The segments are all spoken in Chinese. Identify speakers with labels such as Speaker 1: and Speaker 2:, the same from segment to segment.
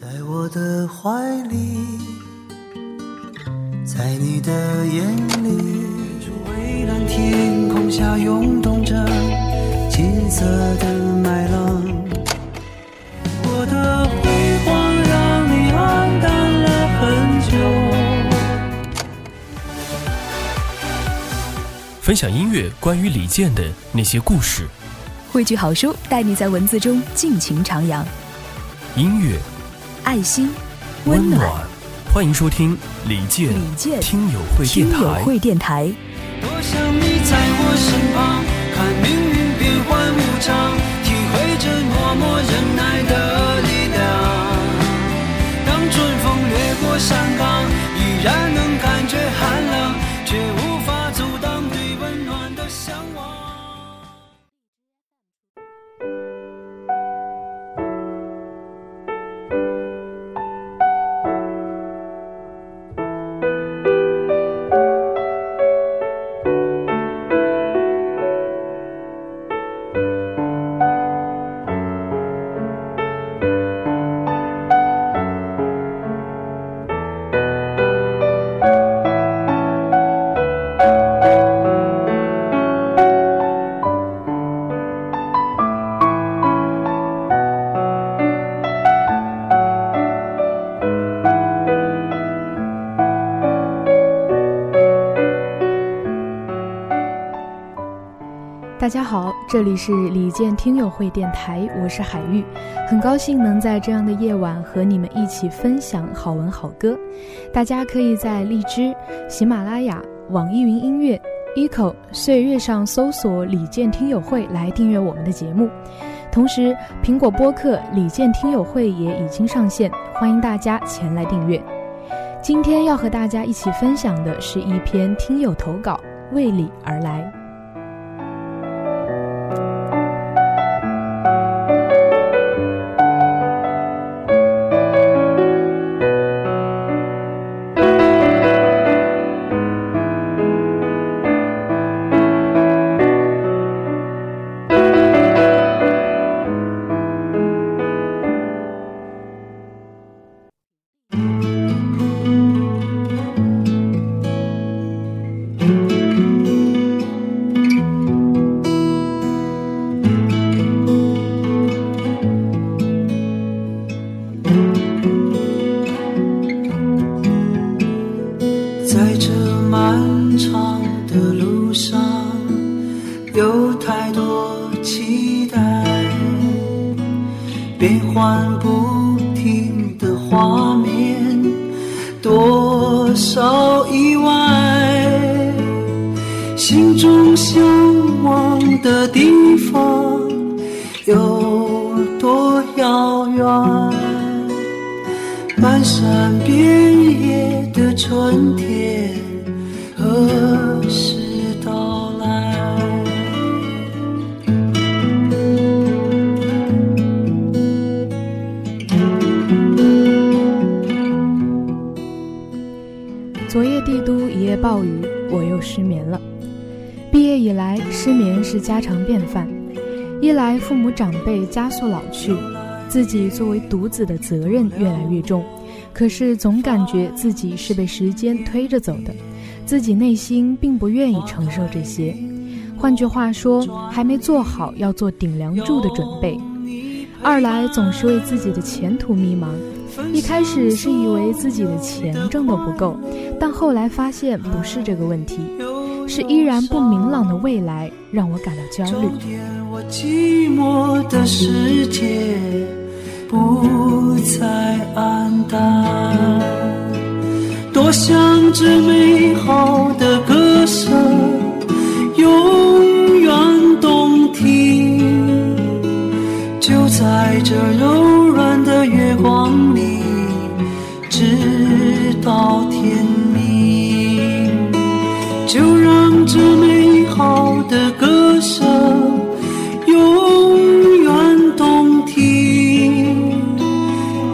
Speaker 1: 在我的怀里，在你的眼里，蔚蓝天空下涌动着金色的麦浪。我的辉煌让你黯淡了很久。
Speaker 2: 分享音乐关于李健的那些故事，
Speaker 3: 汇聚好书，带你在文字中尽情徜徉。
Speaker 2: 音乐
Speaker 3: 爱心，
Speaker 2: 温
Speaker 3: 暖。
Speaker 2: 欢迎收听李健
Speaker 3: 李健
Speaker 2: 听友会
Speaker 3: 听友
Speaker 2: 电台。
Speaker 3: 会电台，
Speaker 1: 多想你在我身旁，看命运变幻无常，体会着默默忍耐的力量。当春风掠过山岗，依然能感觉寒冷，
Speaker 4: 大家好，这里是李健听友会电台，我是海玉，很高兴能在这样的夜晚和你们一起分享好文好歌。大家可以在荔枝、喜马拉雅、网易云音乐、eco、岁月上搜索“李健听友会”来订阅我们的节目。同时，苹果播客“李健听友会”也已经上线，欢迎大家前来订阅。今天要和大家一起分享的是一篇听友投稿，为你而来。
Speaker 1: 少意外，心中向往的地方有多遥远？漫山遍野的春天何
Speaker 4: 一夜暴雨，我又失眠了。毕业以来，失眠是家常便饭。一来父母长辈加速老去，自己作为独子的责任越来越重，可是总感觉自己是被时间推着走的，自己内心并不愿意承受这些。换句话说，还没做好要做顶梁柱的准备。二来总是为自己的前途迷茫。一开始是以为自己的钱挣得不够，但后来发现不是这个问题，是依然不明朗的未来让我感到焦虑。
Speaker 1: 我寂寞的世界不再黯淡，多想这美好的歌声永远动听，就在这柔就让这美好的歌声永远动听，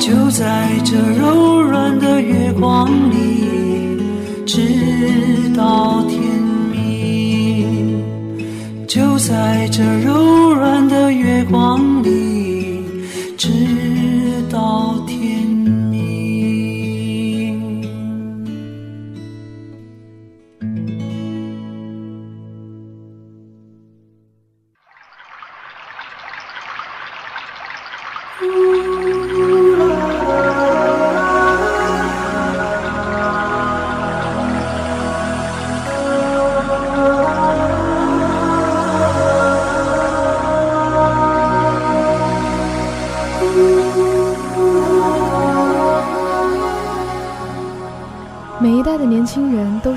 Speaker 1: 就在这柔软的月光里，直到天明。就在这柔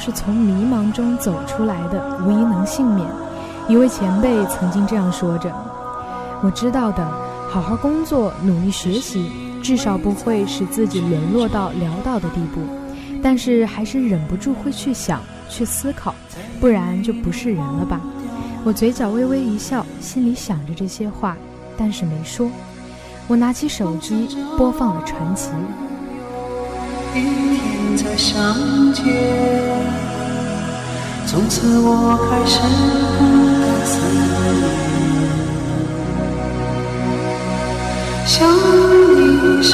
Speaker 4: 是从迷茫中走出来的，无一能幸免。一位前辈曾经这样说着：“我知道的，好好工作，努力学习，至少不会使自己沦落到潦倒的地步。但是还是忍不住会去想，去思考，不然就不是人了吧？”我嘴角微微一笑，心里想着这些话，但是没说。我拿起手机，播放了传奇。
Speaker 1: 一天再相见，从此我开始孤单思念。想你时，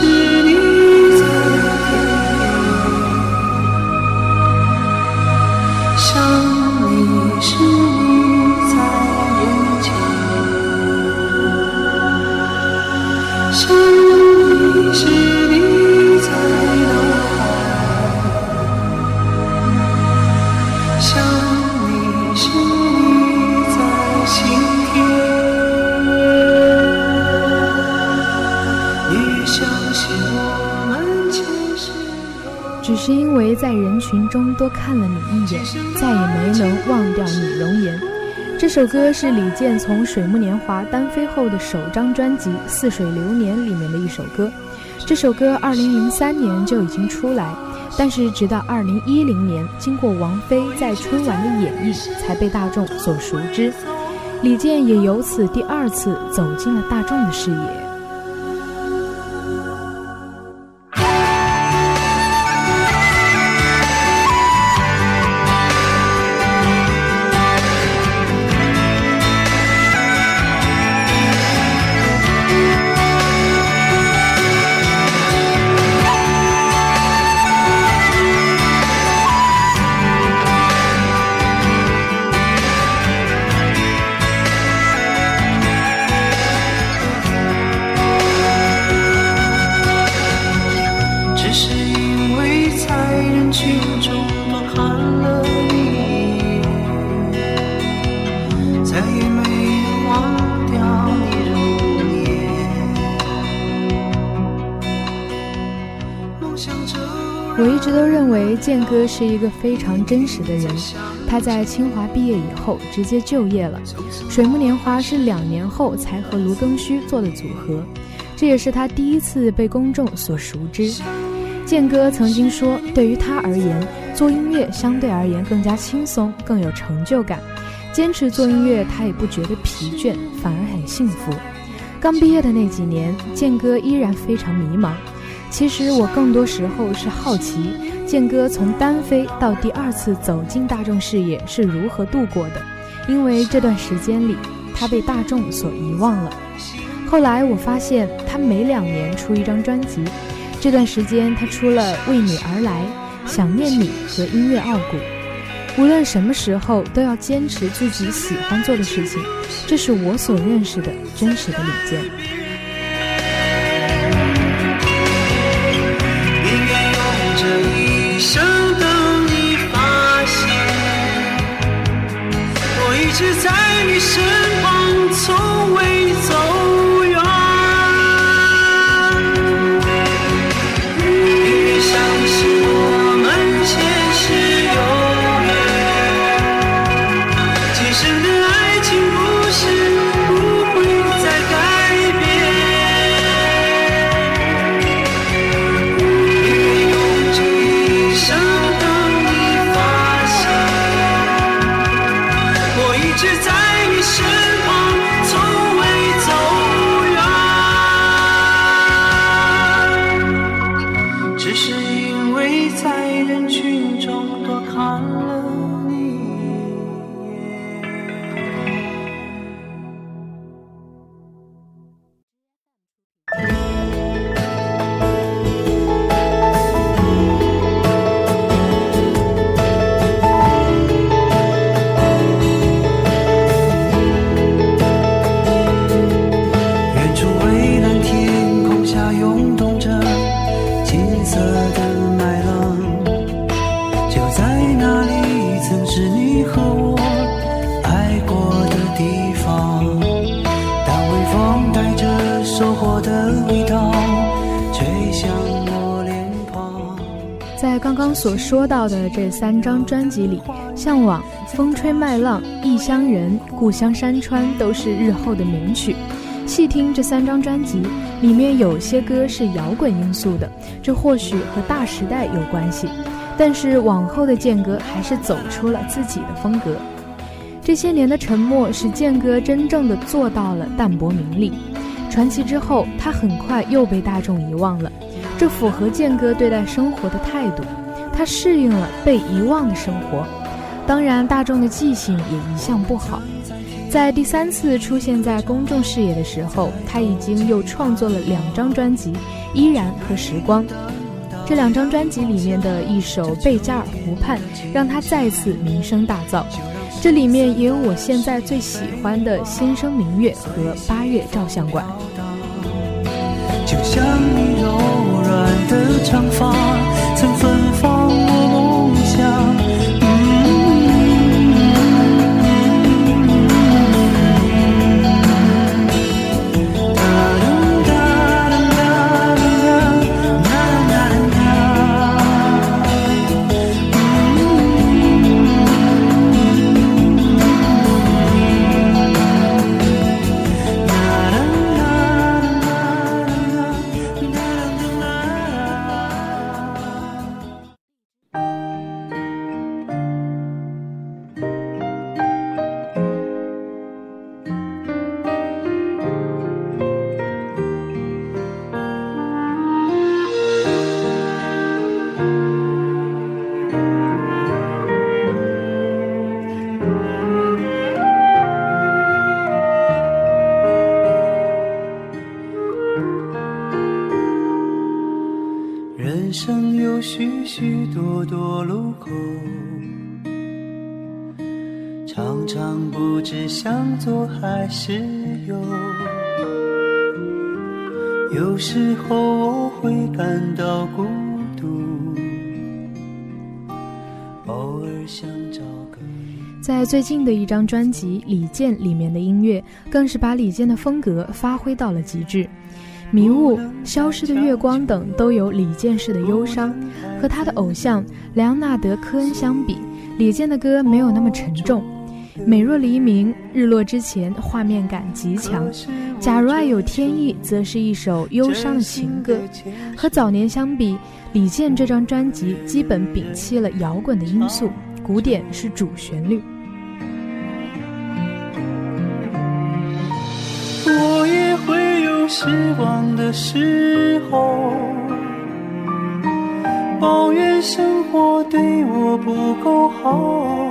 Speaker 4: 是因为在人群中多看了你一眼，再也没能忘掉你容颜。这首歌是李健从《水木年华》单飞后的首张专辑《似水流年》里面的一首歌。这首歌2003年就已经出来，但是直到2010年，经过王菲在春晚的演绎，才被大众所熟知。李健也由此第二次走进了大众的视野。健哥是一个非常真实的人。他在清华毕业以后直接就业了，水木年华是两年后才和卢庚戌做的组合，这也是他第一次被公众所熟知。健哥曾经说，对于他而言，做音乐相对而言更加轻松，更有成就感。坚持做音乐，他也不觉得疲倦，反而很幸福。刚毕业的那几年，健哥依然非常迷茫。其实我更多时候是好奇，健哥从单飞到第二次走进大众视野是如何度过的，因为这段时间里，他被大众所遗忘了。后来我发现，他每两年出一张专辑，这段时间他出了《为你而来》《想念你》和《音乐傲骨》，无论什么时候都要坚持自己喜欢做的事情，这是我所认识的真实的李健。
Speaker 1: 生等你发现，我一直在你身
Speaker 4: 所说到的这三张专辑里，《向往》《风吹麦浪》《异乡人》《故乡山川》都是日后的名曲。细听这三张专辑，里面有些歌是摇滚因素的，这或许和大时代有关系。但是往后的健哥还是走出了自己的风格。这些年的沉默，使健哥真正的做到了淡泊名利。传奇之后，他很快又被大众遗忘了，这符合健哥对待生活的态度。他适应了被遗忘的生活，当然大众的记性也一向不好。在第三次出现在公众视野的时候，他已经又创作了两张专辑《依然》和《时光》。这两张专辑里面的一首《贝加尔湖畔》，让他再次名声大噪。这里面也有我现在最喜欢的《心声明月》和《八月照相馆》。
Speaker 1: 就像你柔软的长发，曾芬向左还是右，有时候我会感到孤独，偶尔想找个。
Speaker 4: 在最近的一张专辑《李健》里面的音乐，更是把李健的风格发挥到了极致。迷雾、消失的月光等都有李健式的忧伤。和他的偶像莱昂纳德·科恩相比，李健的歌没有那么沉重。美若黎明，日落之前，画面感极强。假如爱有天意，则是一首忧伤的情歌。和早年相比，李健这张专辑基本摒弃了摇滚的因素，古典是主旋律。
Speaker 1: 我也会有失望的时候，抱怨生活对我不够好。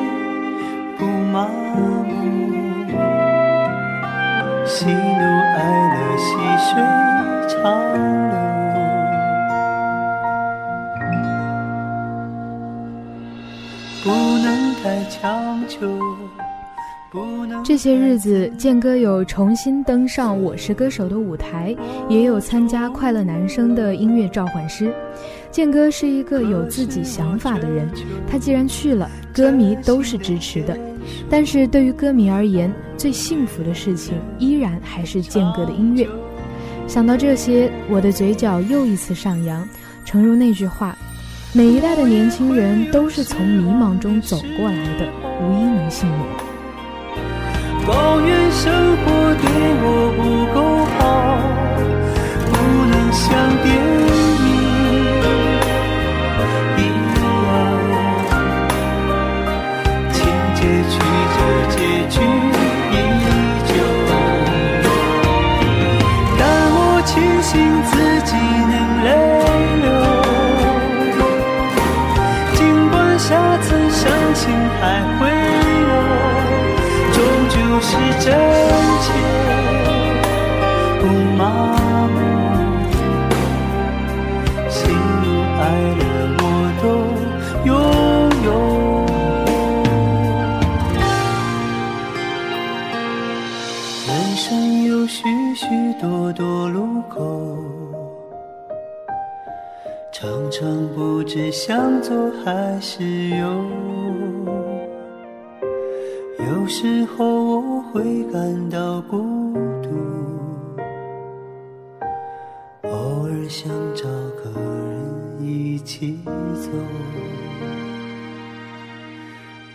Speaker 1: 喜怒哀乐，细水长流。不能太强求。
Speaker 4: 这些日子，健哥有重新登上《我是歌手》的舞台，也有参加《快乐男声》的音乐召唤师。健哥是一个有自己想法的人，他既然去了，歌迷都是支持的。但是对于歌迷而言，最幸福的事情依然还是健哥的音乐。想到这些，我的嘴角又一次上扬。诚如那句话，每一代的年轻人都是从迷茫中走过来的，无一能幸免。
Speaker 1: 抱怨生活对我不麻木，喜怒哀乐我都拥有。人生有许许多多路口，常常不知向左还是右。有时候我会感到孤独。偶尔想找个人一起走。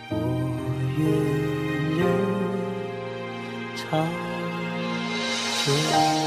Speaker 1: 我愿人长久。